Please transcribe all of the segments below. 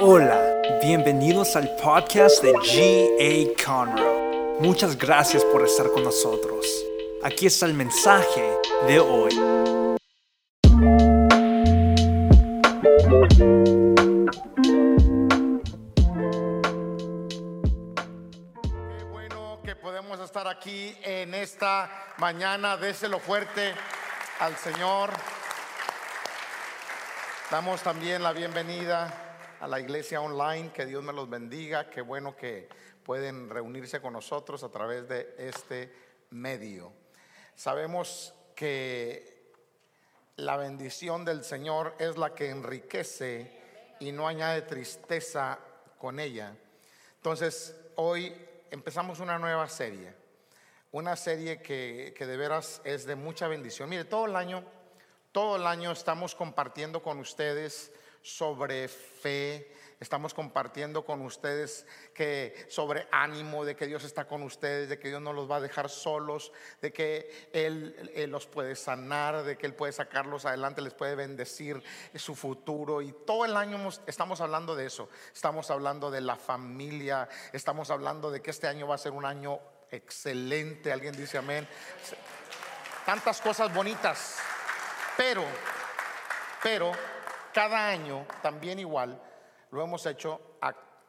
Hola, bienvenidos al podcast de G.A. Conroe. Muchas gracias por estar con nosotros. Aquí está el mensaje de hoy. Qué bueno que podemos estar aquí en esta mañana. Déselo fuerte al Señor. Damos también la bienvenida a la iglesia online. Que Dios me los bendiga. Qué bueno que pueden reunirse con nosotros a través de este medio. Sabemos que la bendición del Señor es la que enriquece y no añade tristeza con ella. Entonces, hoy empezamos una nueva serie, una serie que, que de veras es de mucha bendición. Mire, todo el año, todo el año estamos compartiendo con ustedes sobre fe, estamos compartiendo con ustedes que sobre ánimo de que Dios está con ustedes, de que Dios no los va a dejar solos, de que Él, los puede sanar, de que Él puede sacarlos adelante, les puede bendecir su futuro. Y todo el año estamos hablando de eso. Estamos hablando de la familia, estamos hablando de que este año va a ser un año excelente. Alguien dice amén. Tantas cosas bonitas. Pero, pero cada año también igual lo hemos hecho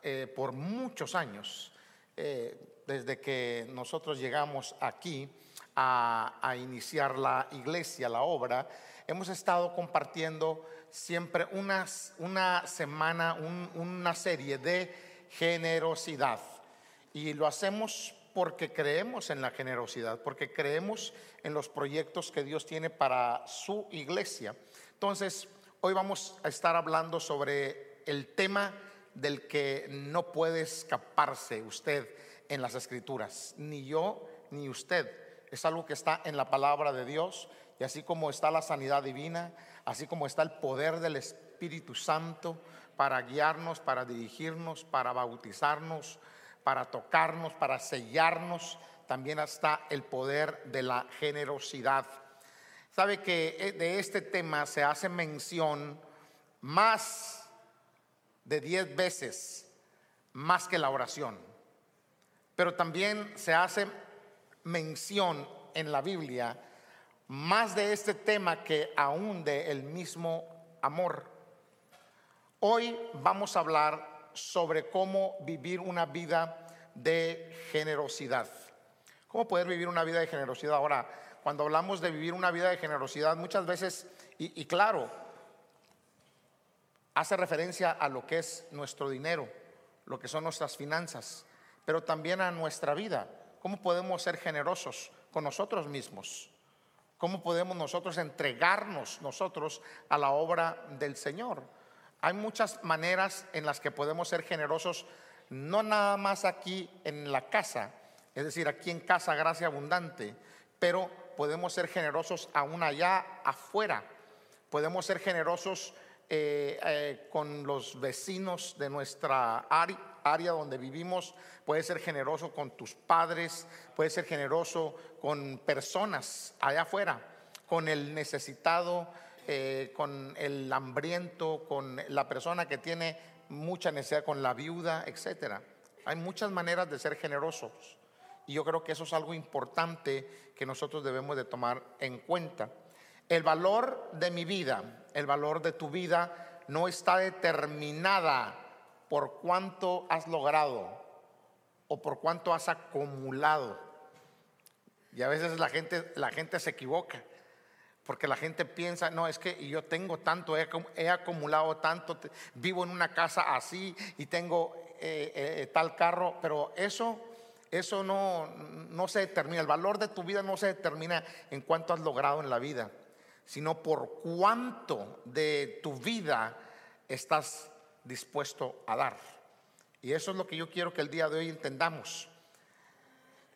eh, por muchos años, eh, desde que nosotros llegamos aquí a, iniciar la iglesia, la obra, hemos estado compartiendo siempre unas- una semana, un- una serie de generosidad. Y lo hacemos porque creemos en la generosidad, porque creemos en los proyectos que Dios tiene para su iglesia. Entonces, hoy vamos a estar hablando sobre el tema del que no puede escaparse usted en las escrituras, ni yo ni usted. Es algo que está en la palabra de Dios y así como está la sanidad divina, así como está el poder del Espíritu Santo para guiarnos, para dirigirnos, para bautizarnos, para tocarnos, para sellarnos, también está el poder de la generosidad. Sabe que eh, de este tema se hace mención más de 10 veces, más que la oración. Pero también se hace mención en la Biblia más de este tema que aún de el mismo amor. Hoy vamos a hablar sobre cómo vivir una vida de generosidad. ¿Cómo poder vivir una vida de generosidad? Ahora, cuando hablamos de vivir una vida de generosidad, muchas veces, y, claro, hace referencia a lo que es nuestro dinero, lo que son nuestras finanzas, pero también a nuestra vida. ¿Cómo podemos ser generosos con nosotros mismos? ¿Cómo podemos nosotros entregarnos nosotros a la obra del Señor? Hay muchas maneras en las que podemos ser generosos, no nada más aquí en la casa, es decir, aquí en casa gracia abundante, pero podemos ser generosos aún allá afuera. Podemos ser generosos eh, eh, con los vecinos de nuestra área donde vivimos. Puedes ser generoso con tus padres, puedes ser generoso con personas allá afuera, con el necesitado, eh, con el hambriento, con la persona que tiene mucha necesidad, con la viuda, etcétera. Hay muchas maneras de ser generosos. Y yo creo que eso es algo importante que nosotros debemos de tomar en cuenta. El valor de mi vida, el valor de tu vida no está determinada por cuánto has logrado o por cuánto has acumulado. Y a veces la gente, la gente se equivoca. Porque la gente piensa, no, es que yo tengo tanto, he, he acumulado tanto, vivo en una casa así y tengo eh, eh, tal carro, pero eso, eso no, no se determina, el valor de tu vida no se determina en cuánto has logrado en la vida, sino por cuánto de tu vida estás dispuesto a dar. Y eso es lo que yo quiero que el día de hoy entendamos.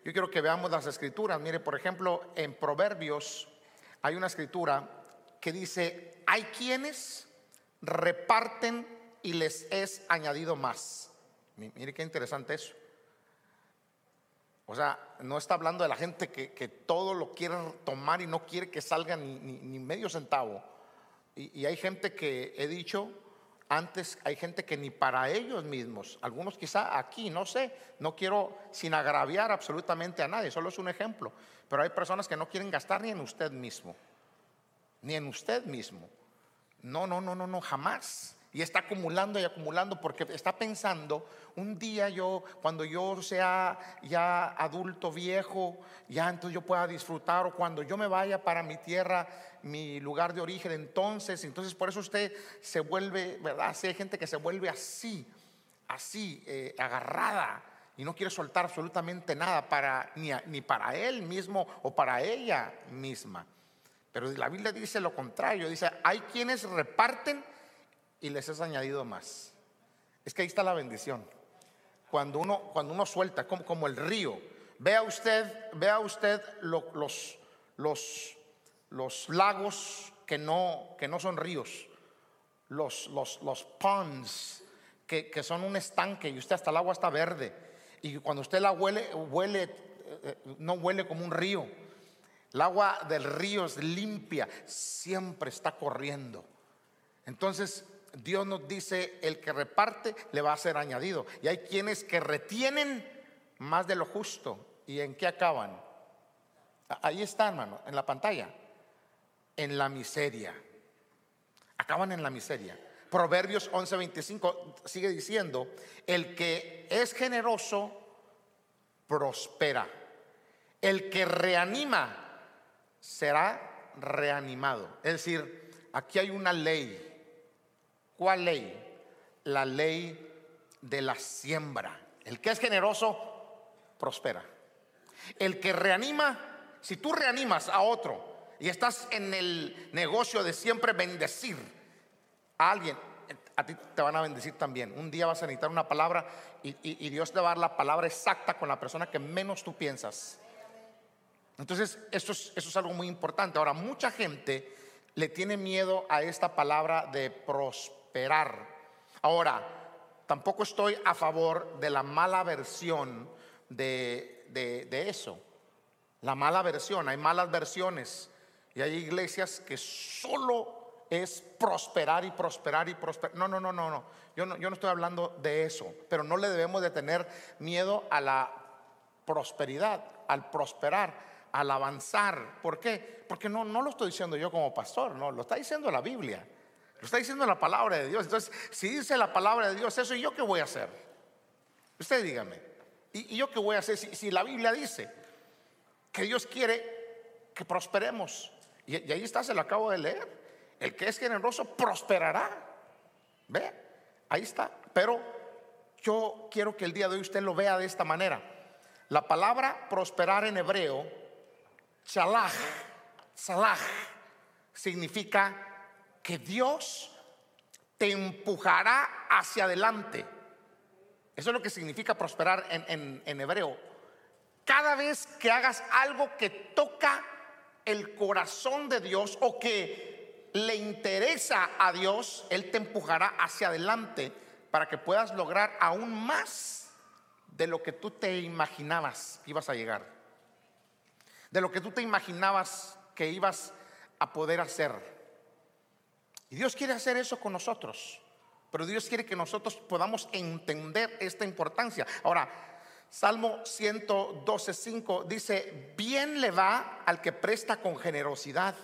Yo quiero que veamos las escrituras. Mire, por ejemplo, en Proverbios hay una escritura que dice, hay quienes reparten y les es añadido más. Mi- Mire qué interesante eso. O sea, no está hablando de la gente que, todo lo quiere tomar y no quiere que salga ni, ni- ni medio centavo. Y, y hay gente que he dicho, antes hay gente que ni para ellos mismos, algunos quizá aquí, no sé, no quiero sin agraviar absolutamente a nadie, solo es un ejemplo, pero hay personas que no quieren gastar ni en usted mismo, ni en usted mismo. No, no, no, no, no, jamás. Y está acumulando y acumulando porque está pensando, un día yo, cuando yo sea ya adulto, viejo, ya entonces yo pueda disfrutar, o cuando yo me vaya para mi tierra, mi lugar de origen, entonces, entonces por eso usted se vuelve, ¿verdad? Hay gente que se vuelve así, así, eh, agarrada, y no quiere soltar absolutamente nada para, ni, ni para él mismo o para ella misma. Pero la Biblia dice lo contrario, dice, hay quienes reparten y les es añadido más. Es que ahí está la bendición. Cuando uno, cuando uno suelta, como, como el río, vea usted, vea usted los, los, los lagos que no, que no son ríos, los, los, los ponds que, que, son un estanque y usted hasta el agua está verde. Y cuando usted la huele, huele, eh, no huele como un río. El agua del río es limpia, siempre está corriendo. Entonces, Dios nos dice, el que reparte le va a ser añadido. Y hay quienes que retienen más de lo justo. ¿Y en qué acaban? Ahí está, hermano, en la pantalla. En la miseria. Acaban en la miseria. Proverbios 11:25 sigue diciendo, el que es generoso prospera. El que reanima será reanimado. Es decir, aquí hay una ley ¿Cuál ley? La ley de la siembra. El que es generoso, prospera. El que reanima, si tú reanimas a otro y estás en el negocio de siempre bendecir a alguien, a ti te van a bendecir también. Un día vas a necesitar una palabra y, Dios te va a dar la palabra exacta con la persona que menos tú piensas. Entonces, eso es, eso es algo muy importante. Ahora, mucha gente le tiene miedo a esta palabra de prosperar. Ahora, tampoco estoy a favor de la mala versión de, de, eso. La mala versión, hay malas versiones y hay iglesias que solo es prosperar y prosperar y prosperar. No, no, no, no, no. Yo no, yo no estoy hablando de eso, pero no le debemos de tener miedo a la prosperidad, al prosperar, al avanzar. ¿Por qué? Porque no, no lo estoy diciendo yo como pastor, no, lo está diciendo la Biblia. Lo está diciendo la palabra de Dios. Entonces, si dice la palabra de Dios eso, ¿y yo qué voy a hacer? Usted dígame. ¿Y, yo qué voy a hacer si, la Biblia dice que Dios quiere que prosperemos? Y, ahí está, se lo acabo de leer. El que es generoso prosperará. Ve, ahí está. Pero yo quiero que el día de hoy usted lo vea de esta manera. La palabra prosperar en hebreo, shalach, salah, significa que Dios te empujará hacia adelante. Eso es lo que significa prosperar en, hebreo. Cada vez que hagas algo que toca el corazón de Dios o que le interesa a Dios, Él te empujará hacia adelante para que puedas lograr aún más de lo que tú te imaginabas que ibas a llegar. De lo que tú te imaginabas que ibas a poder hacer. Dios quiere hacer eso con nosotros. Pero Dios quiere que nosotros podamos entender esta importancia. Ahora, Salmo 112.5 dice, bien le va al que presta con generosidad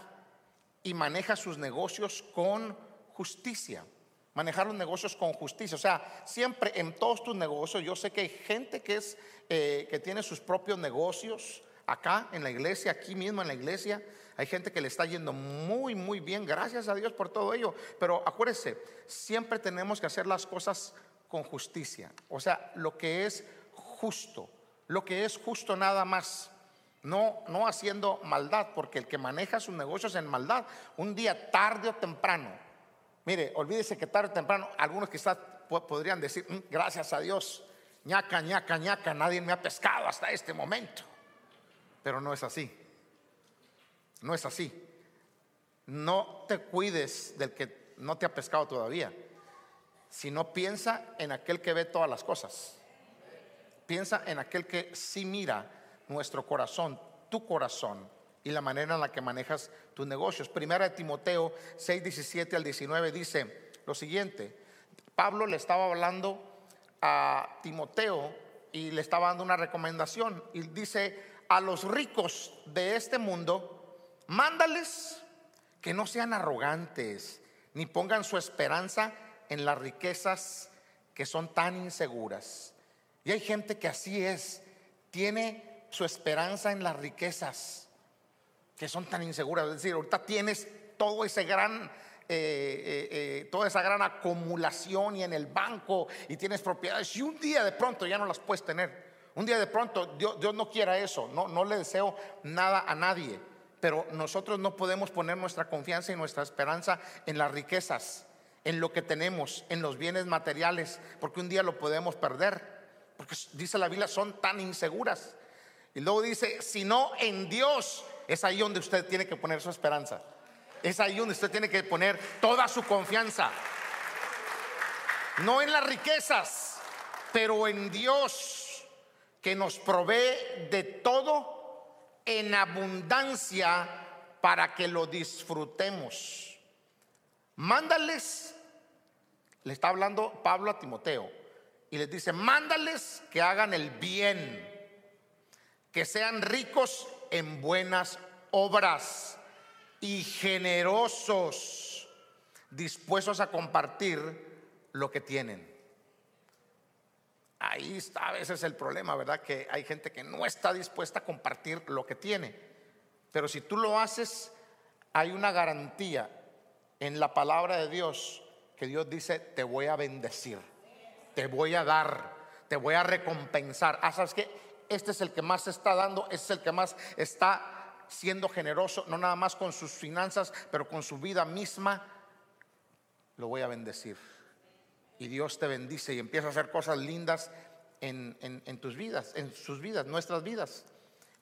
y maneja sus negocios con justicia. Manejar los negocios con justicia. O sea, siempre en todos tus negocios, yo sé que hay gente que, es, eh, que tiene sus propios negocios acá en la iglesia, aquí mismo en la iglesia, hay gente que le está yendo muy, muy bien. Gracias a Dios por todo ello. Pero acuérdese, siempre tenemos que hacer las cosas con justicia. O sea, lo que es justo. Lo que es justo nada más. No, no haciendo maldad, porque el que maneja sus negocios en maldad, un día tarde o temprano, mire, olvídese que tarde o temprano, algunos quizás podrían decir, mm, gracias a Dios, ñaca, ñaca, ñaca, nadie me ha pescado hasta este momento. Pero no es así. No es así. No te cuides del que no te ha pescado todavía, sino piensa en aquel que ve todas las cosas. Piensa en aquel que sí mira nuestro corazón, tu corazón y la manera en la que manejas tus negocios. Primera de Timoteo 6, 17 al 19 dice lo siguiente, Pablo le estaba hablando a Timoteo y le estaba dando una recomendación. Y dice, a los ricos de este mundo, mándales que no sean arrogantes, ni pongan su esperanza en las riquezas que son tan inseguras. Y hay gente que así es, tiene su esperanza en las riquezas que son tan inseguras. Es decir, ahorita tienes todo ese gran eh, eh, eh, toda esa gran acumulación y en el banco y tienes propiedades y un día de pronto ya no las puedes tener. Un día de pronto Dios, Dios no quiera eso, no, no le deseo nada a nadie, pero nosotros no podemos poner nuestra confianza y nuestra esperanza en las riquezas, en lo que tenemos, en los bienes materiales, porque un día lo podemos perder, porque dice la Biblia son tan inseguras. Y luego dice, si no en Dios, es ahí donde usted tiene que poner su esperanza. Es ahí donde usted tiene que poner toda su confianza. No en las riquezas, pero en Dios que nos provee de todo en abundancia para que lo disfrutemos. Mándales, le está hablando Pablo a Timoteo, y les dice, mándales que hagan el bien, que sean ricos en buenas obras y generosos, dispuestos a compartir lo que tienen. Ahí está a veces el problema, ¿verdad? Que hay gente que no está dispuesta a compartir lo que tiene. Pero si tú lo haces, hay una garantía en la palabra de Dios que Dios dice, te voy a bendecir, te voy a dar, te voy a recompensar. Ah, ¿sabes qué? Este es el que más está dando, este es el que más está siendo generoso, no nada más con sus finanzas, pero con su vida misma, lo voy a bendecir. Y Dios te bendice y empieza a hacer cosas lindas en, tus vidas, en sus vidas, nuestras vidas.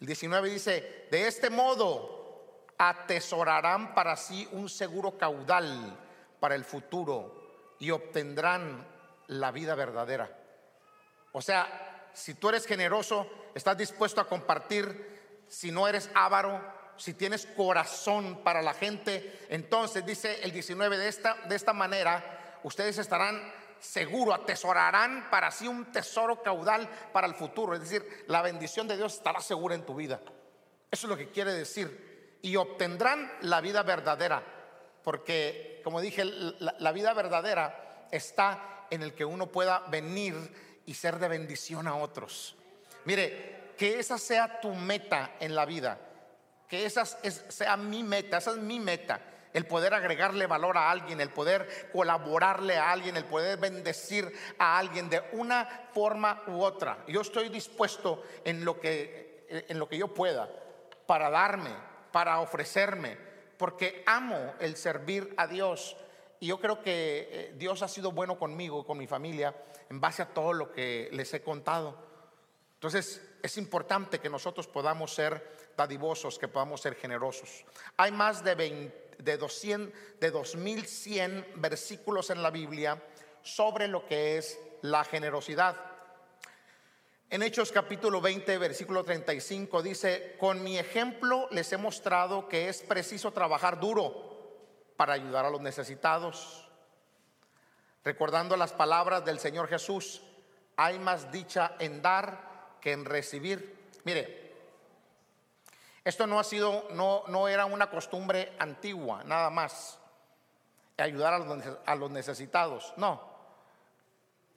El 19 dice, de este modo atesorarán para sí un seguro caudal para el futuro y obtendrán la vida verdadera. O sea, si tú eres generoso, estás dispuesto a compartir si no eres avaro, si tienes corazón para la gente, entonces dice el 19 de esta, de esta manera, ustedes estarán seguros, atesorarán para sí un tesoro caudal para el futuro. Es decir, la bendición de Dios estará segura en tu vida. Eso es lo que quiere decir. Y obtendrán la vida verdadera. Porque, como dije, la vida verdadera está en el que uno pueda venir y ser de bendición a otros. Mire, que esa sea tu meta en la vida, que esa sea mi meta, esa es mi meta, el poder agregarle valor a alguien, el poder colaborarle a alguien, el poder bendecir a alguien de una forma u otra. Yo estoy dispuesto en lo que, en lo que yo pueda para darme, para ofrecerme, porque amo el servir a Dios. Y yo creo que eh, Dios ha sido bueno conmigo, con mi familia, en base a todo lo que les he contado. Entonces, es importante que nosotros podamos ser dadivosos, que podamos ser generosos. Hay más de, de, 200, de 2100 versículos en la Biblia sobre lo que es la generosidad. En Hechos capítulo 20, versículo 35 dice, con mi ejemplo les he mostrado que es preciso trabajar duro para ayudar a los necesitados. Recordando las palabras del Señor Jesús, hay más dicha en dar que en recibir. Mire, esto no ha sido, no, no era una costumbre antigua, nada más, ayudar a los, necesitados. No,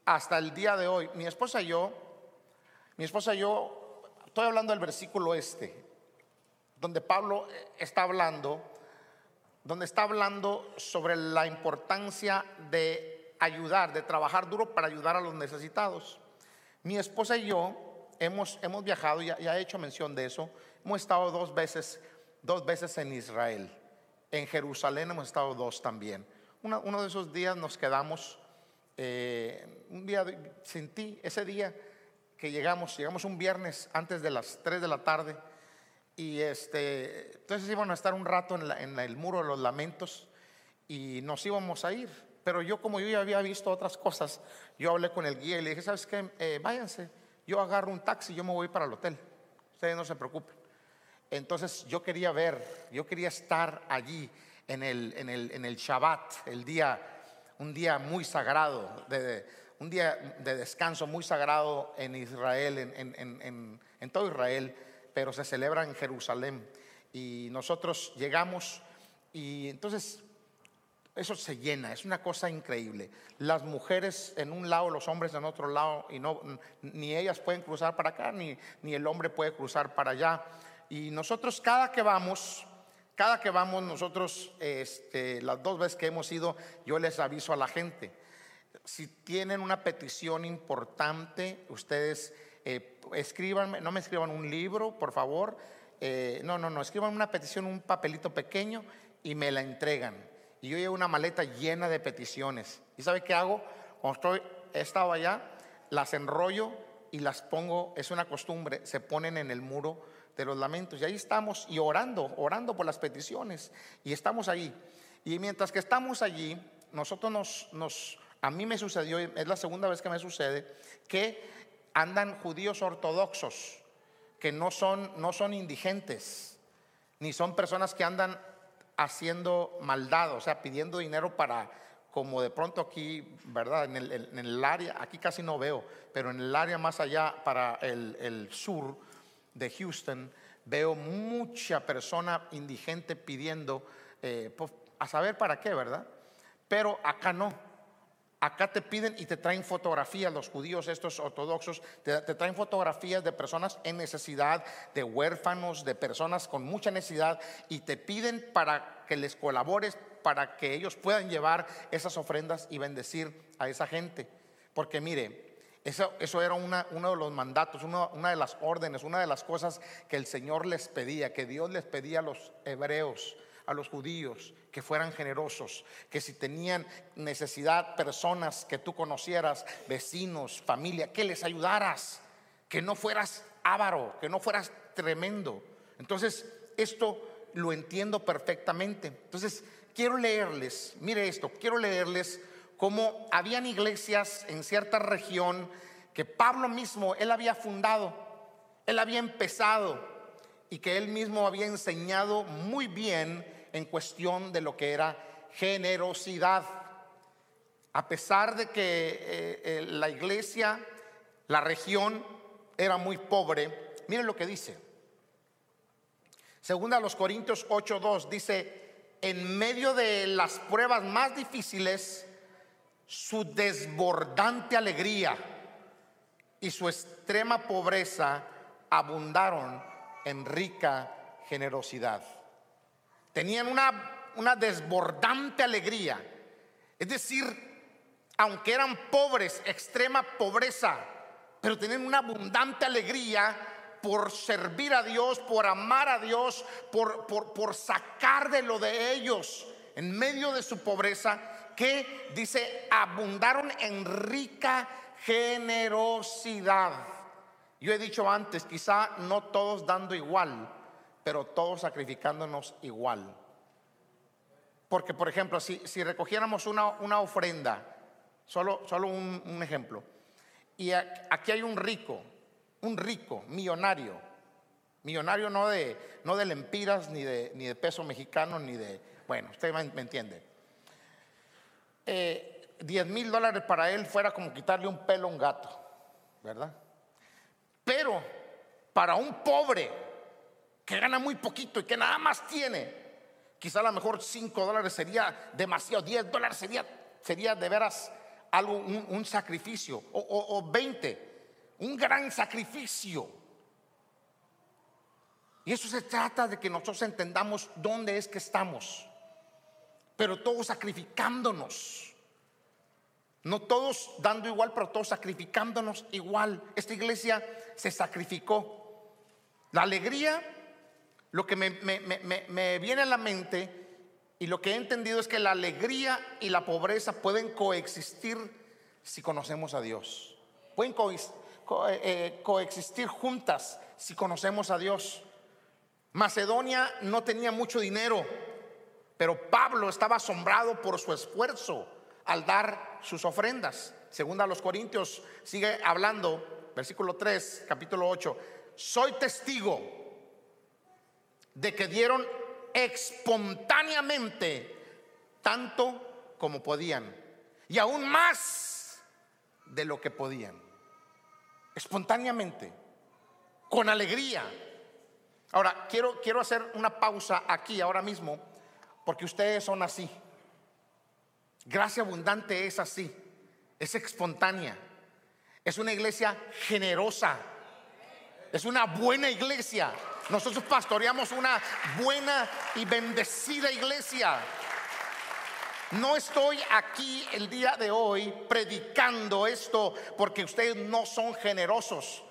hasta el día de hoy, mi esposa y yo, mi esposa y yo, estoy hablando del versículo este, donde Pablo está hablando, donde está hablando sobre la importancia de ayudar, de trabajar duro para ayudar a los necesitados. Mi esposa y yo hemos, hemos viajado, ya, ya he hecho mención de eso, hemos estado dos veces, dos veces en Israel. En Jerusalén hemos estado dos también. uno de esos días nos quedamos, eh, un día sentí ese día que llegamos, llegamos un viernes antes de las 3 de la tarde y este, entonces íbamos a estar un rato en, el muro de los lamentos y nos íbamos a ir. Pero yo como yo ya había visto otras cosas, yo hablé con el guía y le dije, ¿sabes qué? Eh, váyanse yo agarro un taxi, yo me voy para el hotel. Ustedes no se preocupen. Entonces yo quería ver, yo quería estar allí en el, en el, en el Shabbat, el día, un día muy sagrado, un día de descanso muy sagrado en Israel, en, todo Israel, pero se celebra en Jerusalén. Y nosotros llegamos y entonces eso se llena, es una cosa increíble. Las mujeres en un lado, los hombres en otro lado, y no, ni ellas pueden cruzar para acá, ni, ni el hombre puede cruzar para allá. Y nosotros cada que vamos, cada que vamos nosotros, este, las dos veces que hemos ido, yo les aviso a la gente. Si tienen una petición importante, ustedes eh, escriban, no me escriban un libro, por favor. Eh, no, no, no, escriban una petición, un papelito pequeño y me la entregan. Y yo llevo una maleta llena de peticiones. ¿Y sabe qué hago? Cuando estoy, he estado allá, las enrollo y las pongo, es una costumbre, se ponen en el muro de los lamentos. Y ahí estamos y orando, orando por las peticiones. Y estamos ahí. Y mientras que estamos allí, nosotros nos, a mí me sucedió, es la segunda vez que me sucede, que andan judíos ortodoxos, que no son, no son indigentes, ni son personas que andan haciendo maldad, o sea, pidiendo dinero para, como de pronto aquí, ¿verdad? En el, en el área, aquí casi no veo, pero en el área más allá, para el, el sur, de Houston, veo mucha persona indigente pidiendo, eh, pues, a saber para qué, ¿verdad? Pero acá no. Acá te piden y te traen fotografías, los judíos estos ortodoxos, te, te, traen fotografías de personas en necesidad, de huérfanos, de personas con mucha necesidad, y te piden para que les colabores, para que ellos puedan llevar esas ofrendas y bendecir a esa gente. Porque mire, eso, eso era una, uno de los mandatos, una de las órdenes, una de las cosas que el Señor les pedía, que Dios les pedía a los hebreos, a los judíos, que fueran generosos, que si tenían necesidad, personas que tú conocieras, vecinos, familia, que les ayudaras, que no fueras avaro, que no fueras tremendo. Entonces, esto lo entiendo perfectamente. Entonces, quiero leerles, mire esto, quiero leerles como habían iglesias en cierta región que Pablo mismo, él había fundado, él había empezado y que él mismo había enseñado muy bien en cuestión de lo que era generosidad. A pesar de que eh, eh, la iglesia, la región era muy pobre, miren lo que dice. Segunda a los Corintios 8:2 dice, en medio de las pruebas más difíciles, su desbordante alegría y su extrema pobreza abundaron en rica generosidad. Tenían una, una desbordante alegría. Es decir, aunque eran pobres, extrema pobreza, pero tenían una abundante alegría por servir a Dios, por amar a Dios, por, por, por sacar de lo de ellos en medio de su pobreza que dice, abundaron en rica generosidad. Yo he dicho antes, quizá no todos dando igual, pero todos sacrificándonos igual. Porque, por ejemplo, si, recogiéramos una, una, ofrenda, solo, solo un, un ejemplo, y aquí hay un rico, un rico, millonario, millonario no de, no de lempiras, ni de, ni de peso mexicano, ni de, bueno, usted me entiende. 10 eh, mil dólares para él fuera como quitarle un pelo a un gato, ¿verdad? Pero para un pobre que gana muy poquito y que nada más tiene, quizá a lo mejor 5 dólares sería demasiado, 10 dólares sería, sería de veras algo, un, sacrificio, o, o 20, un gran sacrificio. Y eso se trata de que nosotros entendamos dónde es que estamos pero todos sacrificándonos. No todos dando igual, pero todos sacrificándonos igual. Esta iglesia se sacrificó. La alegría, lo que me, viene a la mente y lo que he entendido es que la alegría y la pobreza pueden coexistir si conocemos a Dios. Pueden eh, eh, coexistir juntas si conocemos a Dios. Macedonia no tenía mucho dinero pero Pablo estaba asombrado por su esfuerzo al dar sus ofrendas. Según a los Corintios sigue hablando, versículo 3, capítulo 8, soy testigo de que dieron espontáneamente tanto como podían. y aún más de lo que podían. Espontáneamente, con alegría. Ahora, quiero, quiero hacer una pausa aquí, ahora mismo, porque ustedes son así. Gracia abundante es así, es espontánea, es una iglesia generosa, es una buena iglesia. Nosotros pastoreamos una buena y bendecida iglesia. No estoy aquí el día de hoy predicando esto porque ustedes no son generosos.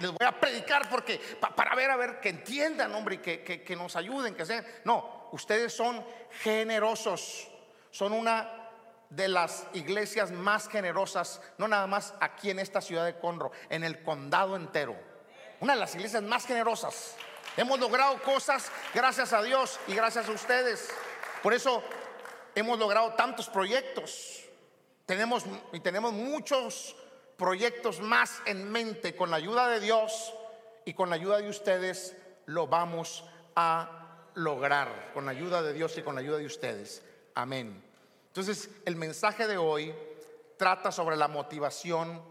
les voy a predicar porque para ver, a ver, que entiendan, hombre, y que, que nos ayuden, que sean. No, ustedes son generosos. Son una de las iglesias más generosas, no nada más aquí en esta ciudad de Conro, en el condado entero. Una de las iglesias más generosas. Hemos logrado cosas gracias a Dios y gracias a ustedes. Por eso hemos logrado tantos proyectos. Tenemos y tenemos muchos proyectos más en mente con la ayuda de Dios y con la ayuda de ustedes lo vamos a lograr con la ayuda de Dios y con la ayuda de ustedes. Amén. Entonces, el mensaje de hoy trata sobre la motivación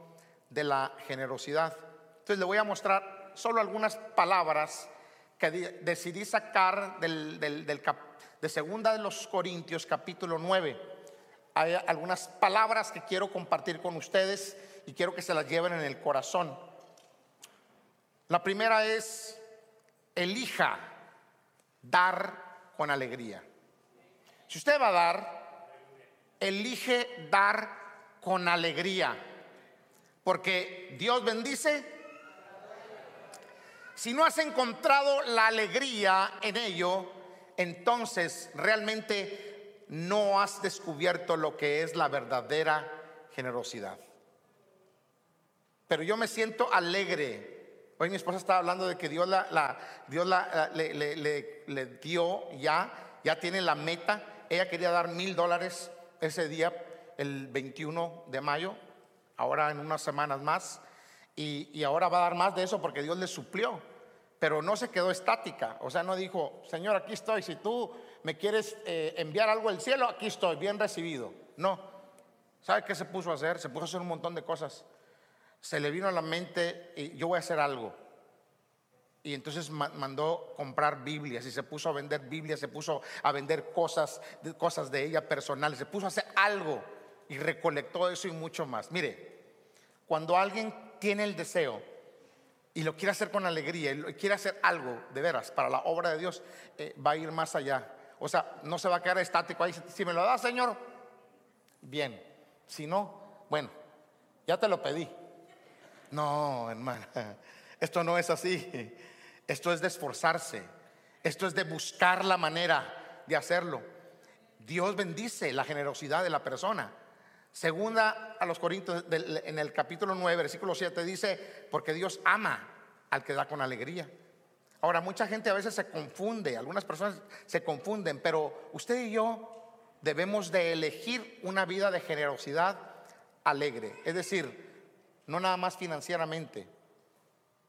de la generosidad. Entonces, le voy a mostrar solo algunas palabras que decidí sacar del, de Segunda de los Corintios, capítulo 9. Hay algunas palabras que quiero compartir con ustedes y quiero que se las lleven en el corazón. La primera es, elija dar con alegría. Si usted va a dar, elige dar con alegría, porque Dios bendice. Si no has encontrado la alegría en ello, entonces realmente no has descubierto lo que es la verdadera generosidad. Pero yo me siento alegre. Hoy mi esposa estaba hablando de que Dios, la, Dios la, le, le dio ya, ya tiene la meta. Ella quería dar mil dólares ese día, el 21 de mayo, ahora en unas semanas más, y, ahora va a dar más de eso porque Dios le suplió, pero no se quedó estática, o sea, no dijo, Señor, aquí estoy, si tú me quieres eh, enviar algo del cielo, aquí estoy, bien recibido. No, ¿sabe qué se puso a hacer? Se puso a hacer un montón de cosas. Se le vino a la mente, y yo voy a hacer algo. Y entonces mandó comprar Biblias y se puso a vender Biblias, se puso a vender cosas, cosas de ella personales, se puso a hacer algo y recolectó eso y mucho más. Mire, cuando alguien tiene el deseo y lo quiere hacer con alegría y quiere hacer algo de veras para la obra de Dios, eh, va a ir más allá. O sea, no se va a quedar estático ahí. Si me lo da, Señor, bien. Si no, bueno, ya te lo pedí. No, hermana, esto no es así. Esto es de esforzarse. Esto es de buscar la manera de hacerlo. Dios bendice la generosidad de la persona. Segunda a los Corintios en el capítulo 9, versículo 7 dice, porque Dios ama al que da con alegría. Ahora, mucha gente a veces se confunde, algunas personas se confunden, pero usted y yo debemos de elegir una vida de generosidad alegre, es decir, no nada más financieramente,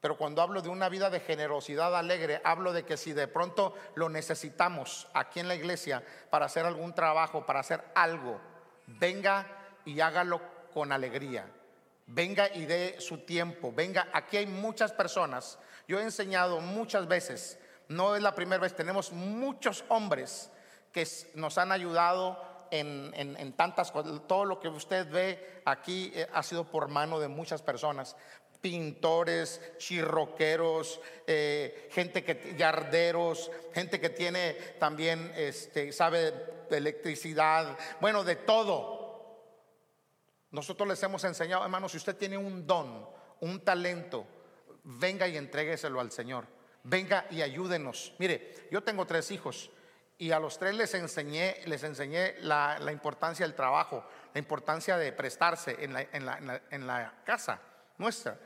pero cuando hablo de una vida de generosidad alegre, hablo de que si de pronto lo necesitamos aquí en la iglesia para hacer algún trabajo, para hacer algo, venga y hágalo con alegría. Venga y dé su tiempo. Venga, aquí hay muchas personas. Yo he enseñado muchas veces, no es la primera vez, tenemos muchos hombres que nos han ayudado en, tantas cosas. Todo lo que usted ve aquí eh, ha sido por mano de muchas personas pintores, chirroqueros, eh, gente que yarderos, gente que tiene también, este, sabe electricidad, bueno, de todo. Nosotros les hemos enseñado, hermanos, si usted tiene un don, un talento, venga y entrégueselo al Señor. Venga y ayúdenos. Mire, yo tengo tres hijos y a los tres les enseñé, les enseñé la, importancia del trabajo, la importancia de prestarse en la, en la casa nuestra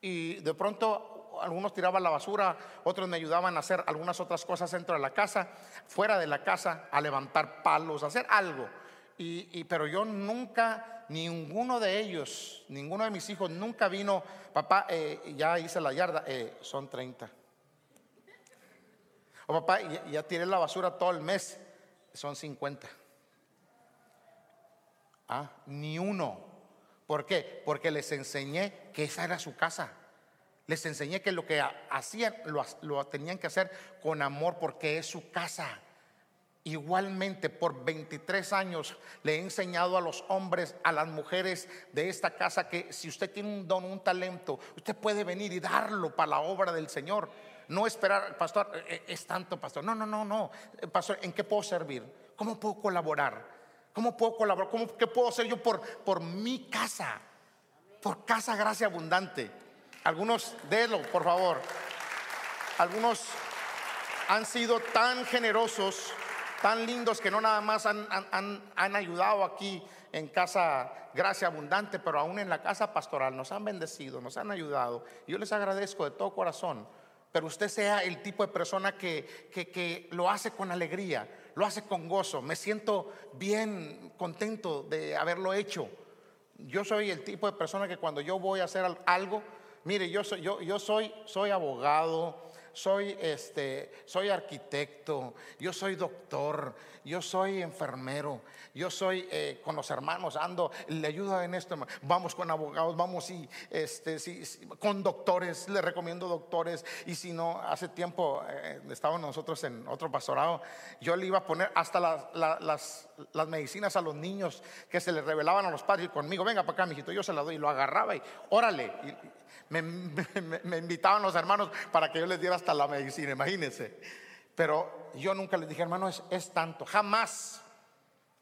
y de pronto algunos tiraban la basura, otros me ayudaban a hacer algunas otras cosas dentro de la casa, fuera de la casa, a levantar palos, a hacer algo. Y, pero yo nunca, ninguno de ellos, ninguno de mis hijos nunca vino, papá, eh, ya hice la yarda, eh, son 30. O papá, ya, ya tiré la basura todo el mes, son 50. Ah, ni uno. ¿Por qué? Porque les enseñé que esa era su casa. Les enseñé que lo que hacían lo, lo tenían que hacer con amor porque es su casa. Igualmente, por 23 años le he enseñado a los hombres, a las mujeres de esta casa que si usted tiene un don, un talento, usted puede venir y darlo para la obra del Señor. No esperar, pastor, eh, eh, es tanto, pastor. No, no, no, no. Eh, pastor, ¿en qué puedo servir? ¿Cómo puedo colaborar? ¿Cómo puedo colaborar? ¿Cómo, ¿Qué puedo hacer yo por, por mi casa? Por casa gracia abundante. Algunos, délo, por favor. Algunos han sido tan generosos tan lindos que no nada más han, ayudado aquí en casa Gracia Abundante, pero aún en la casa pastoral nos han bendecido, nos han ayudado. Yo les agradezco de todo corazón, pero usted sea el tipo de persona que, que lo hace con alegría, lo hace con gozo. Me siento bien contento de haberlo hecho. Yo soy el tipo de persona que cuando yo voy a hacer algo, mire, yo soy, yo soy, soy abogado, soy, este, soy arquitecto, yo soy doctor, yo soy enfermero, yo soy eh, con los hermanos, ando, le ayudo en esto, vamos con abogados, vamos y, este, con doctores, le recomiendo doctores, y si no, hace tiempo eh, estábamos nosotros en otro pastorado, yo le iba a poner hasta las, las, medicinas a los niños que se les revelaban a los padres conmigo, venga para acá, mijito, yo se la doy, y lo agarraba y órale. Y, me, invitaban los hermanos para que yo les diera hasta la medicina, imagínense. Pero yo nunca les dije, hermano, es, tanto, jamás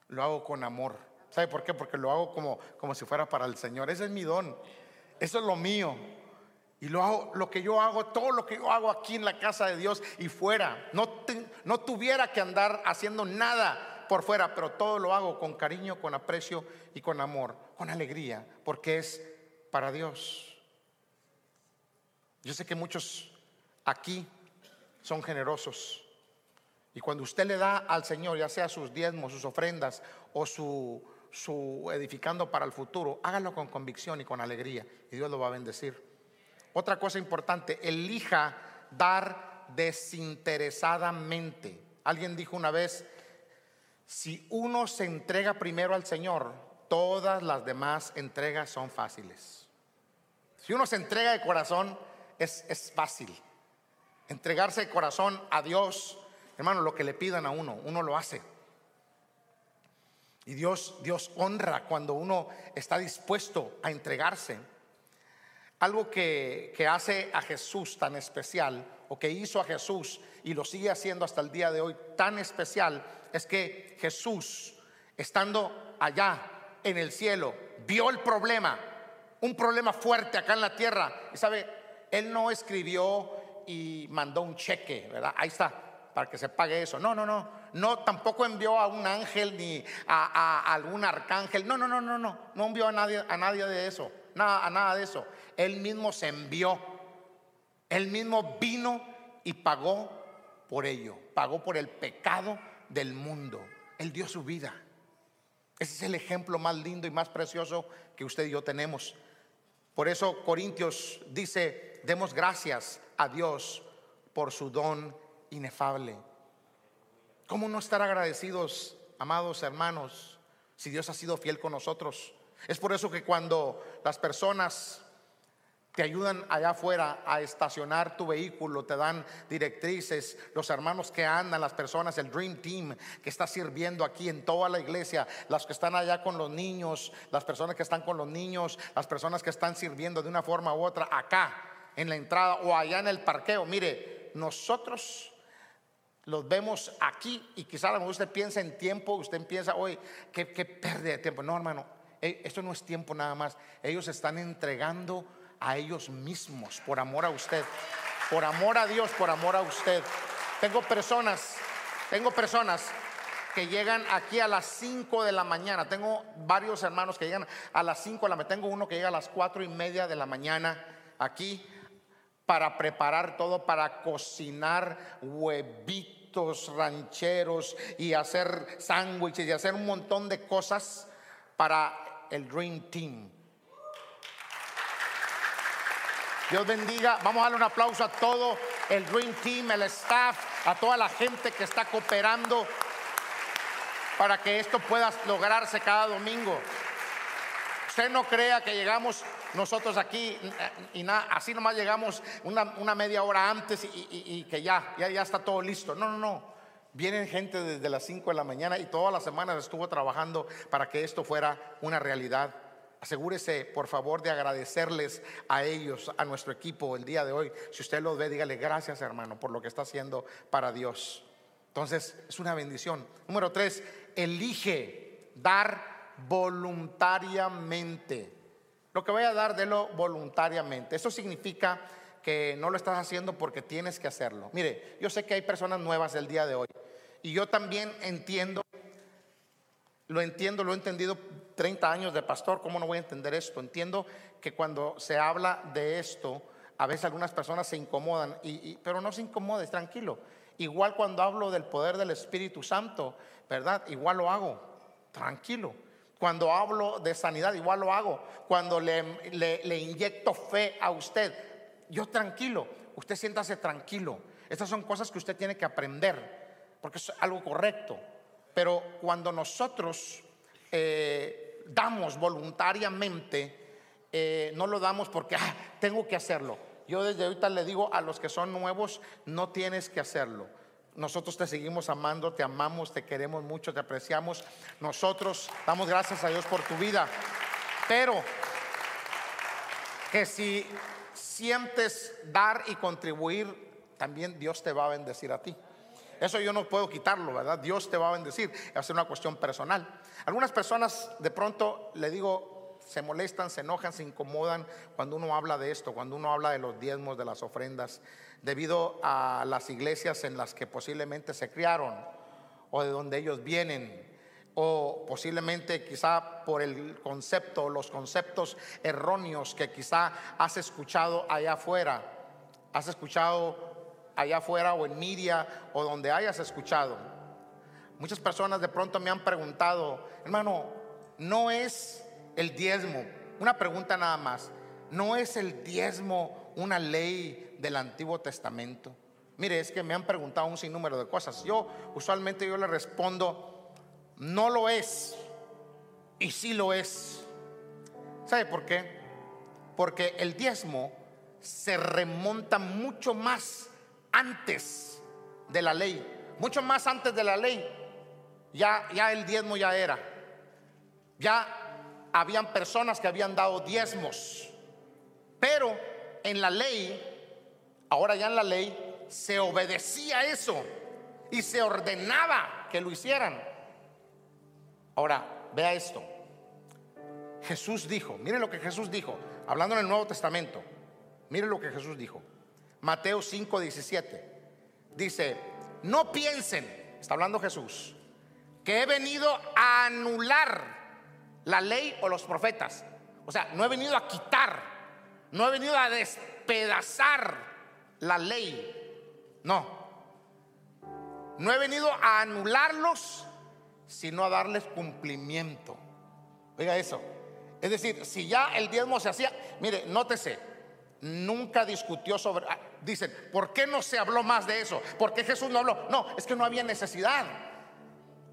lo hago con amor. ¿Sabe por qué? Porque lo hago como, como si fuera para el Señor. Ese es mi don, eso es lo mío. Y lo hago, lo que yo hago, todo lo que yo hago aquí en la casa de Dios y fuera. No, no tuviera que andar haciendo nada por fuera, pero todo lo hago con cariño, con aprecio y con amor, con alegría, porque es para Dios. Yo sé que muchos aquí son generosos. Y cuando usted le da al Señor, ya sea sus diezmos, sus ofrendas o su, su edificando para el futuro, hágalo con convicción y con alegría y Dios lo va a bendecir. Otra cosa importante, elija dar desinteresadamente. Alguien dijo una vez, si uno se entrega primero al Señor, todas las demás entregas son fáciles. Si uno se entrega de corazón, es, fácil. Entregarse de corazón a Dios, hermano, lo que le pidan a uno, uno lo hace. Y Dios, Dios honra cuando uno está dispuesto a entregarse. Algo que, que, hace a Jesús tan especial, o que hizo a Jesús y lo sigue haciendo hasta el día de hoy tan especial, es que Jesús, estando allá en el cielo, vio el problema, un problema fuerte acá en la tierra. Y sabe, él no escribió y mandó un cheque, ¿verdad? Ahí está, para que se pague eso. No, no, no. No, tampoco envió a un ángel ni a, algún arcángel. No, no, no, no, no. No envió a nadie, a nadie de eso. Nada, a nada de eso. Él mismo se envió. Él mismo vino y pagó por ello. Pagó por el pecado del mundo. Él dio su vida. Ese es el ejemplo más lindo y más precioso que usted y yo tenemos. Por eso Corintios dice, demos gracias a Dios por su don inefable. ¿Cómo no estar agradecidos, amados hermanos, si Dios ha sido fiel con nosotros? Es por eso que cuando las personas te ayudan allá afuera a estacionar tu vehículo, te dan directrices, los hermanos que andan, las personas, el Dream Team que está sirviendo aquí en toda la iglesia, las que están allá con los niños, las personas que están con los niños, las personas que están sirviendo de una forma u otra acá en la entrada o allá en el parqueo. Mire, nosotros los vemos aquí y quizá usted piensa en tiempo, usted piensa, oye, qué, pérdida de tiempo. No, hermano, e, esto no es tiempo nada más. Ellos están entregando a ellos mismos por amor a usted, por amor a Dios, por amor a usted. Tengo personas, tengo personas que llegan aquí a las 5 de la mañana. Tengo varios hermanos que llegan a las 5 de la mañana. Tengo uno que llega a las cuatro y media de la mañana aquí para preparar todo, para cocinar huevitos rancheros y hacer sándwiches y hacer un montón de cosas para el Dream Team. Dios bendiga. Vamos a darle un aplauso a todo el Dream Team, el staff, a toda la gente que está cooperando para que esto pueda lograrse cada domingo. Usted no crea que llegamos nosotros aquí y nada, así nomás llegamos una, media hora antes y, que ya, ya, ya está todo listo. No, no, no. Vienen gente desde las 5 de la mañana y todas las semanas estuvo trabajando para que esto fuera una realidad. Asegúrese, por favor, de agradecerles a ellos, a nuestro equipo el día de hoy. Si usted los ve, dígale gracias, hermano, por lo que está haciendo para Dios. Entonces, es una bendición. Número tres, elige dar voluntariamente. Lo que voy a dar, lo voluntariamente. Eso significa que no lo estás haciendo porque tienes que hacerlo. Mire, yo sé que hay personas nuevas el día de hoy. Y yo también entiendo, lo entiendo, lo he entendido 30 años de pastor, ¿cómo no voy a entender esto? Entiendo que cuando se habla de esto, a veces algunas personas se incomodan, y, pero no se incomodes, tranquilo. Igual cuando hablo del poder del Espíritu Santo, ¿verdad? Igual lo hago, tranquilo. Cuando hablo de sanidad, igual lo hago. Cuando le, inyecto fe a usted, yo tranquilo, usted siéntase tranquilo. Estas son cosas que usted tiene que aprender, porque es algo correcto. Pero cuando nosotros eh, damos voluntariamente, eh, no lo damos porque ah, tengo que hacerlo. Yo desde ahorita le digo a los que son nuevos, no tienes que hacerlo. Nosotros te seguimos amando, te amamos, te queremos mucho, te apreciamos. Nosotros damos gracias a Dios por tu vida. Pero que si sientes dar y contribuir, también Dios te va a bendecir a ti. Eso yo no puedo quitarlo, ¿verdad? Dios te va a bendecir. Es una cuestión personal. Algunas personas de pronto le digo, se molestan, se enojan, se incomodan cuando uno habla de esto, cuando uno habla de los diezmos, de las ofrendas debido a las iglesias en las que posiblemente se criaron o de donde ellos vienen o posiblemente quizá por el concepto, los conceptos erróneos que quizá has escuchado allá afuera, has escuchado allá afuera o en media o donde hayas escuchado. Muchas personas de pronto me han preguntado, hermano, no es el diezmo, una pregunta nada más, no es el diezmo una ley del Antiguo Testamento? Mire, es que me han preguntado un sinnúmero de cosas. Yo usualmente yo le respondo, no lo es y sí lo es. ¿Sabe por qué? Porque el diezmo se remonta mucho más antes de la ley, mucho más antes de la ley. Ya, ya el diezmo ya era. Ya habían personas que habían dado diezmos. Pero en la ley Ahora ya en la ley se obedecía eso y se ordenaba que lo hicieran. Ahora, vea esto. Jesús dijo, mire lo que Jesús dijo, hablando en el Nuevo Testamento, mire lo que Jesús dijo. Mateo 5, 17. Dice, no piensen, está hablando Jesús, que he venido a anular la ley o los profetas. O sea, no he venido a quitar, no he venido a despedazar la ley. No. No he venido a anularlos, sino a darles cumplimiento. Oiga eso. Es decir, si ya el diezmo se hacía, mire, nótese, nunca discutió sobre, ah, dicen, ¿por qué no se habló más de eso? ¿Por qué Jesús no habló? No, es que no había necesidad.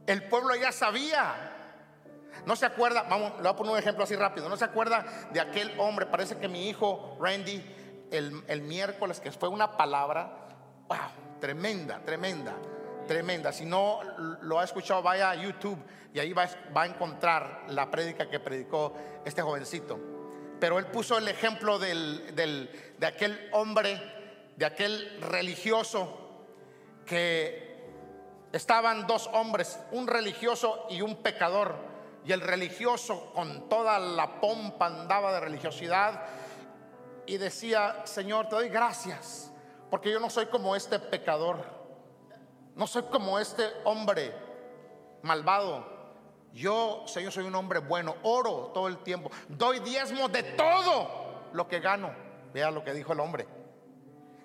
El pueblo ya sabía. No se acuerda, vamos, le voy a poner un ejemplo así rápido, no se acuerda de aquel hombre, parece que mi hijo Randy el, miércoles, que fue una palabra, wow, tremenda, tremenda, tremenda. Si no lo ha escuchado, vaya a YouTube y ahí va, va a encontrar la prédica que predicó este jovencito. Pero él puso el ejemplo del, de aquel hombre, de aquel religioso, que estaban dos hombres, un religioso y un pecador. Y el religioso con toda la pompa andaba de religiosidad y decía, Señor, te doy gracias, porque yo no soy como este pecador, no soy como este hombre malvado. Yo, Señor, soy un hombre bueno, oro todo el tiempo, doy diezmo de todo lo que gano. Vea lo que dijo el hombre.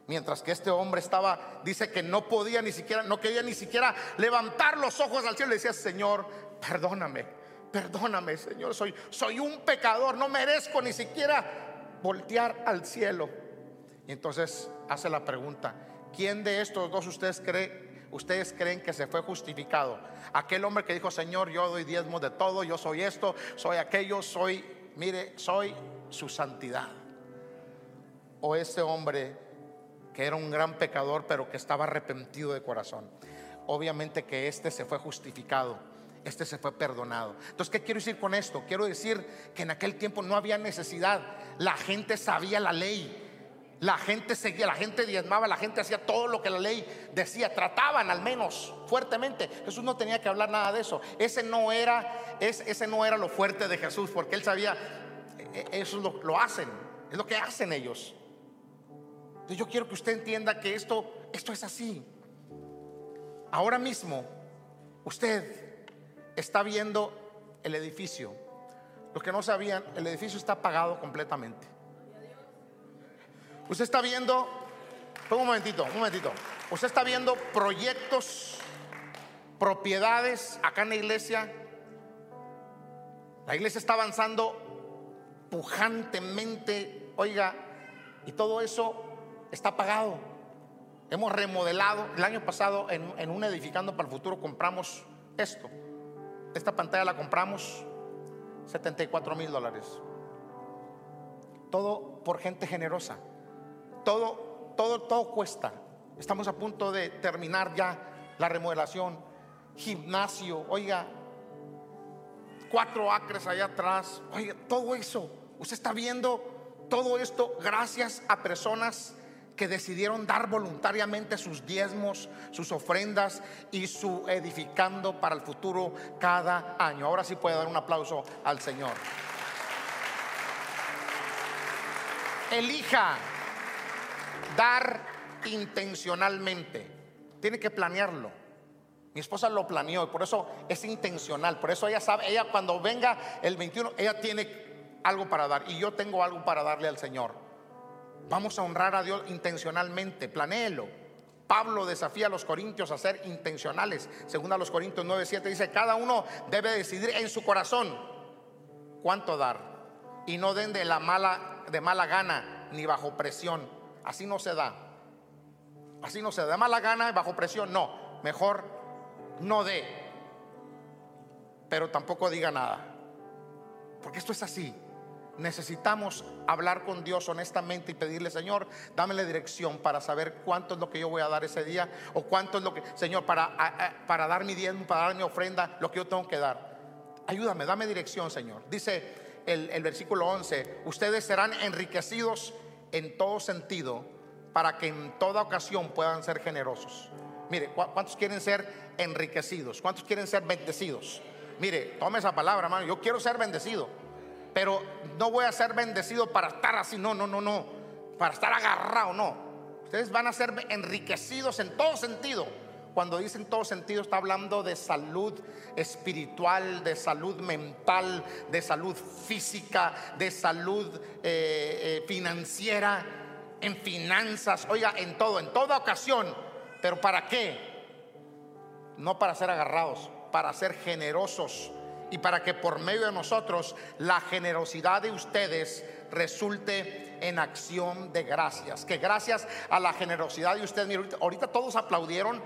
Mientras que este hombre estaba, dice que no podía ni siquiera, no quería ni siquiera levantar los ojos al cielo. Le decía, Señor, perdóname, perdóname, Señor, soy, soy un pecador, no merezco ni siquiera voltear al cielo. Y entonces hace la pregunta, ¿quién de estos dos ustedes cree, ustedes creen que se fue justificado? Aquel hombre que dijo, Señor, yo doy diezmo de todo, yo soy esto, soy aquello, soy, mire, soy su santidad. O ese hombre que era un gran pecador, pero que estaba arrepentido de corazón. Obviamente que este se fue justificado, este se fue perdonado. Entonces, ¿qué quiero decir con esto? Quiero decir que en aquel tiempo no había necesidad, la gente sabía la ley. La gente seguía, la gente diezmaba, la gente hacía todo lo que la ley decía, trataban al menos fuertemente. Jesús no tenía que hablar nada de eso. Ese no era, ese no era lo fuerte de Jesús, porque él sabía, e, e, eso lo, lo hacen, es lo que hacen ellos. Entonces yo quiero que usted entienda que esto, esto es así. Ahora mismo, usted está viendo el edificio. Los que no sabían, el edificio está apagado completamente. Usted está viendo, un momentito, un momentito. Usted está viendo proyectos, propiedades acá en la iglesia. La iglesia está avanzando pujantemente, oiga, y todo eso está pagado. Hemos remodelado. El año pasado en, un edificando para el futuro compramos esto. Esta pantalla la compramos 74 mil dólares. Todo por gente generosa. Todo, todo, todo cuesta. Estamos a punto de terminar ya la remodelación. Gimnasio, oiga, cuatro acres allá atrás. Oiga, todo eso. Usted está viendo todo esto gracias a personas que decidieron dar voluntariamente sus diezmos, sus ofrendas y su edificando para el futuro cada año. Ahora sí puede dar un aplauso al Señor. Elija dar intencionalmente. Tiene que planearlo. Mi esposa lo planeó y por eso es intencional. Por eso ella sabe, ella cuando venga el 21, ella tiene algo para dar y yo tengo algo para darle al Señor. Vamos a honrar a Dios intencionalmente, planéelo. Pablo desafía a los corintios a ser intencionales. Según a los Corintios 9, 7 dice, cada uno debe decidir en su corazón cuánto dar. Y no den de la mala, de mala gana ni bajo presión. Así no se da. Así no se da. De mala gana y bajo presión, no. Mejor no dé. Pero tampoco diga nada. Porque esto es así necesitamos hablar con Dios honestamente y pedirle, Señor, dame la dirección para saber cuánto es lo que yo voy a dar ese día o cuánto es lo que, Señor, para, para dar mi diezmo, para dar mi ofrenda, lo que yo tengo que dar. Ayúdame, dame dirección, Señor. Dice el, el versículo 11, ustedes serán enriquecidos en todo sentido para que en toda ocasión puedan ser generosos. Mire, ¿cuántos quieren ser enriquecidos? ¿Cuántos quieren ser bendecidos? Mire, tome esa palabra, hermano. Yo quiero ser bendecido pero no voy a ser bendecido para estar así, no, no, no, no, para estar agarrado, no. Ustedes van a ser enriquecidos en todo sentido. Cuando dicen todo sentido está hablando de salud espiritual, de salud mental, de salud física, de salud eh, eh, financiera, en finanzas, oiga, en todo, en toda ocasión. Pero ¿para qué? No para ser agarrados, para ser generosos y para que por medio de nosotros la generosidad de ustedes resulte en acción de gracias. Que gracias a la generosidad de ustedes, ahorita, todos aplaudieron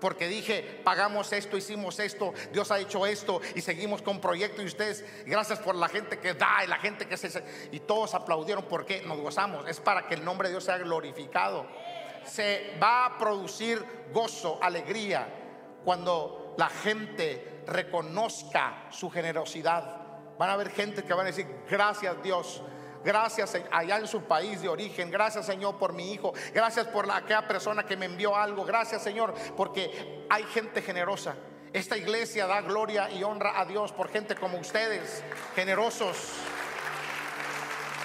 porque dije, pagamos esto, hicimos esto, Dios ha hecho esto y seguimos con proyecto y ustedes, gracias por la gente que da y la gente que se... Y todos aplaudieron porque nos gozamos, es para que el nombre de Dios sea glorificado. Se va a producir gozo, alegría, cuando la gente reconozca su generosidad. Van a haber gente que van a decir, gracias Dios. Gracias allá en su país de origen. Gracias Señor por mi hijo. Gracias por la, aquella persona que me envió algo. Gracias Señor porque hay gente generosa. Esta iglesia da gloria y honra a Dios por gente como ustedes, generosos.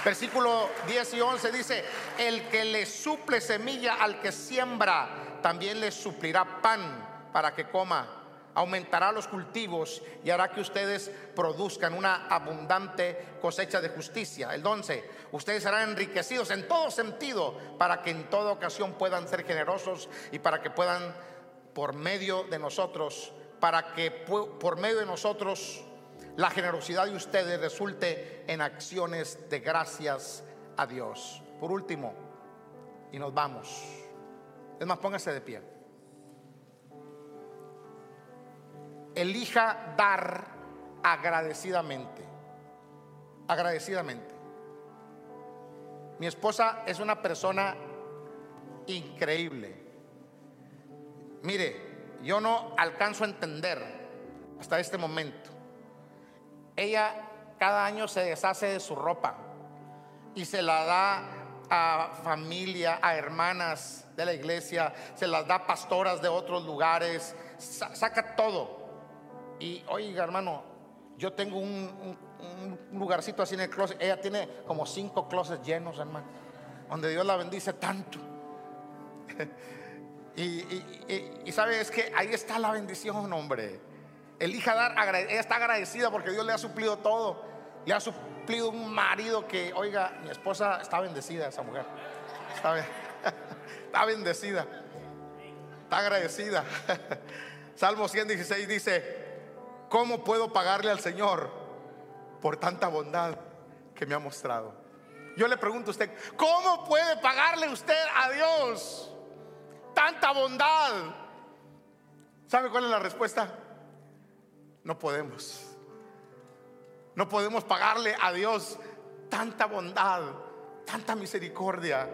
Versículo 10 y 11 dice, el que le suple semilla al que siembra, también le suplirá pan para que coma aumentará los cultivos y hará que ustedes produzcan una abundante cosecha de justicia. El 11, ustedes serán enriquecidos en todo sentido para que en toda ocasión puedan ser generosos y para que puedan, por medio de nosotros, para que por medio de nosotros la generosidad de ustedes resulte en acciones de gracias a Dios. Por último, y nos vamos. Es más, póngase de pie. Elija dar agradecidamente. Agradecidamente. Mi esposa es una persona increíble. Mire, yo no alcanzo a entender hasta este momento. Ella cada año se deshace de su ropa y se la da a familia, a hermanas de la iglesia, se las da a pastoras de otros lugares, saca todo. Y oiga, hermano, yo tengo un, lugarcito así en el closet. Ella tiene como cinco closets llenos, hermano, donde Dios la bendice tanto. y, y, sabe, es que ahí está la bendición, hombre. Elija dar, ella está agradecida porque Dios le ha suplido todo. Le ha suplido un marido que, oiga, mi esposa está bendecida, esa mujer. Está, está bendecida. Está agradecida. Salmo 116 dice, ¿cómo puedo pagarle al Señor por tanta bondad que me ha mostrado? Yo le pregunto a usted, ¿cómo puede pagarle usted a Dios tanta bondad? ¿Sabe cuál es la respuesta? No podemos. No podemos pagarle a Dios tanta bondad, tanta misericordia.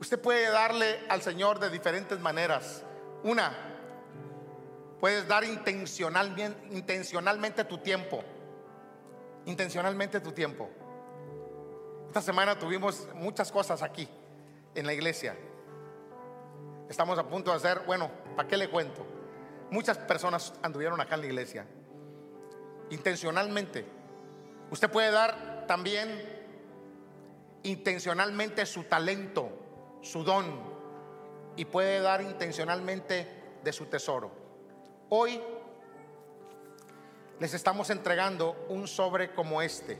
Usted puede darle al Señor de diferentes maneras. Una, puedes dar intencionalmente, intencionalmente tu tiempo. Intencionalmente tu tiempo. Esta semana tuvimos muchas cosas aquí en la iglesia. Estamos a punto de hacer, bueno, ¿para qué le cuento? Muchas personas anduvieron acá en la iglesia. Intencionalmente. Usted puede dar también intencionalmente su talento, su don, y puede dar intencionalmente de su tesoro. Hoy les estamos entregando un sobre como este.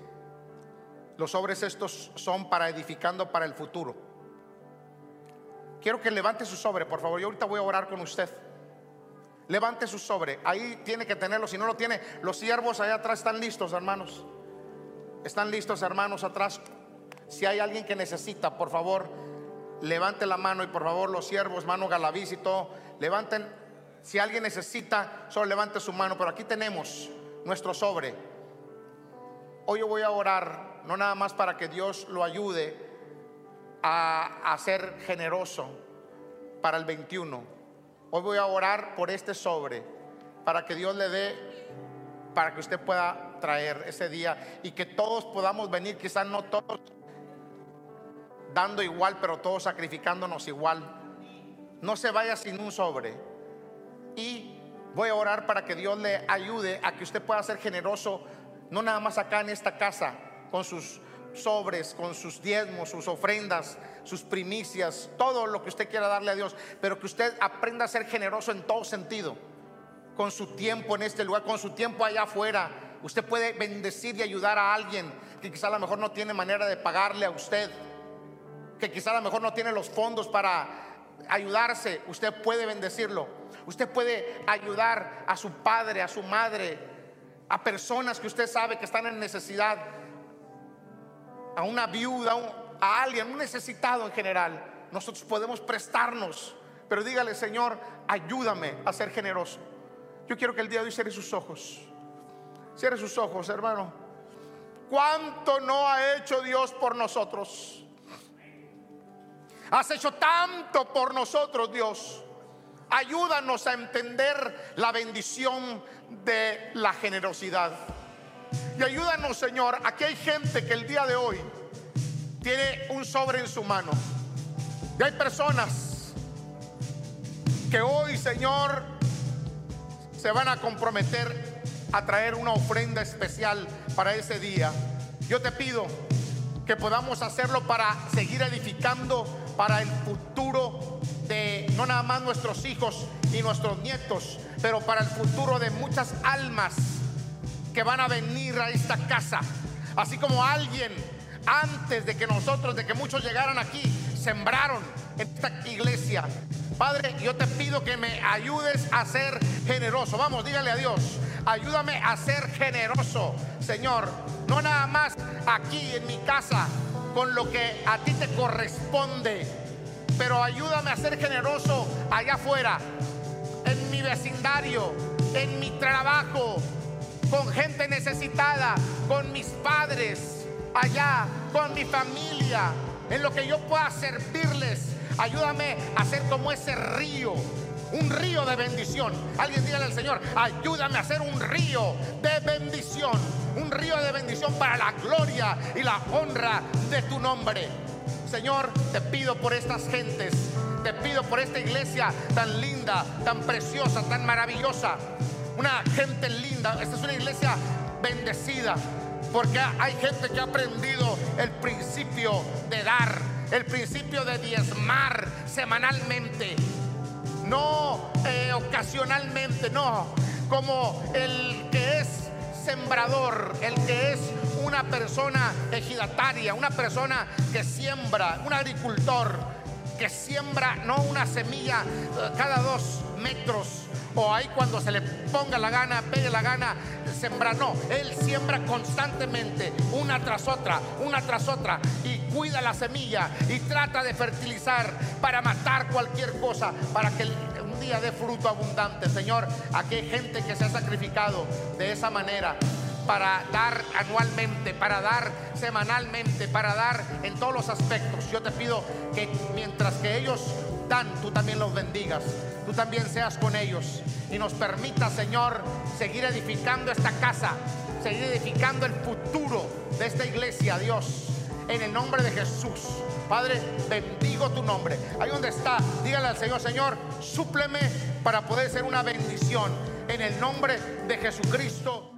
Los sobres estos son para edificando para el futuro. Quiero que levante su sobre, por favor. Yo ahorita voy a orar con usted. Levante su sobre. Ahí tiene que tenerlo. Si no lo tiene, los siervos allá atrás están listos, hermanos. Están listos, hermanos, atrás. Si hay alguien que necesita, por favor, levante la mano y por favor los siervos, mano Galaviz y todo, levanten. Si alguien necesita, solo levante su mano. Pero aquí tenemos nuestro sobre. Hoy yo voy a orar, no nada más para que Dios lo ayude a, a ser generoso para el 21 Hoy voy a orar por este sobre para que Dios le dé, para que usted pueda traer ese día y que todos podamos venir, quizás no todos dando igual, pero todos sacrificándonos igual. No se vaya sin un sobre. Voy a orar para que Dios le ayude a que usted pueda ser generoso, no nada más acá en esta casa, con sus sobres, con sus diezmos, sus ofrendas, sus primicias, todo lo que usted quiera darle a Dios, pero que usted aprenda a ser generoso en todo sentido, con su tiempo en este lugar, con su tiempo allá afuera. Usted puede bendecir y ayudar a alguien que quizá a lo mejor no tiene manera de pagarle a usted, que quizá a lo mejor no tiene los fondos para ayudarse. Usted puede bendecirlo. Usted puede ayudar a su padre, a su madre, a personas que usted sabe que están en necesidad a una viuda, a alguien, un necesitado en general, nosotros podemos prestarnos. Pero dígale, Señor, ayúdame a ser generoso. Yo quiero que el día de hoy cierre sus ojos. Cierre sus ojos, hermano. ¿Cuánto no ha hecho Dios por nosotros? Has hecho tanto por nosotros, Dios. Ayúdanos a entender la bendición de la generosidad. Y ayúdanos, Señor, aquí hay gente que el día de hoy tiene un sobre en su mano. Y hay personas que hoy, Señor, se van a comprometer a traer una ofrenda especial para ese día. Yo te pido que podamos hacerlo para seguir edificando para el futuro de no nada más nuestros hijos y nuestros nietos, pero para el futuro de muchas almas que van a venir a esta casa. Así como alguien antes de que nosotros, de que muchos llegaran aquí, sembraron esta iglesia. Padre, yo te pido que me ayudes a ser generoso. Vamos, dígale a Dios, ayúdame a ser generoso, Señor. No nada más aquí en mi casa con lo que a ti te corresponde, pero ayúdame a ser generoso allá afuera en mi vecindario, en mi trabajo, con gente necesitada, con mis padres, allá, con mi familia, en lo que yo pueda servirles. Ayúdame a ser como ese río un río de bendición. Alguien dígale al Señor, ayúdame a hacer un río de bendición, un río de bendición para la gloria y la honra de tu nombre. Señor, te pido por estas gentes, te pido por esta iglesia tan linda, tan preciosa, tan maravillosa. Una gente linda, esta es una iglesia bendecida, porque hay gente que ha aprendido el principio de dar, el principio de diezmar semanalmente no eh, ocasionalmente, no, como el que es sembrador, el que es una persona ejidataria, una persona que siembra, un agricultor que siembra no una semilla eh, cada dos metros o ahí cuando se le ponga la gana, pegue la gana, sembra. No, él siembra constantemente, una tras otra, una tras otra, y cuida la semilla y trata de fertilizar para matar cualquier cosa, para que un día dé fruto abundante. Señor, aquí hay gente que se ha sacrificado de esa manera para dar anualmente, para dar semanalmente, para dar en todos los aspectos. Yo te pido que mientras que ellos dan, tú también los bendigas, tú también seas con ellos y nos permita, Señor, seguir edificando esta casa, seguir edificando el futuro de esta iglesia, Dios, en el nombre de Jesús. Padre, bendigo tu nombre. Ahí donde está, dígale al Señor, Señor, súpleme para poder ser una bendición en el nombre de Jesucristo.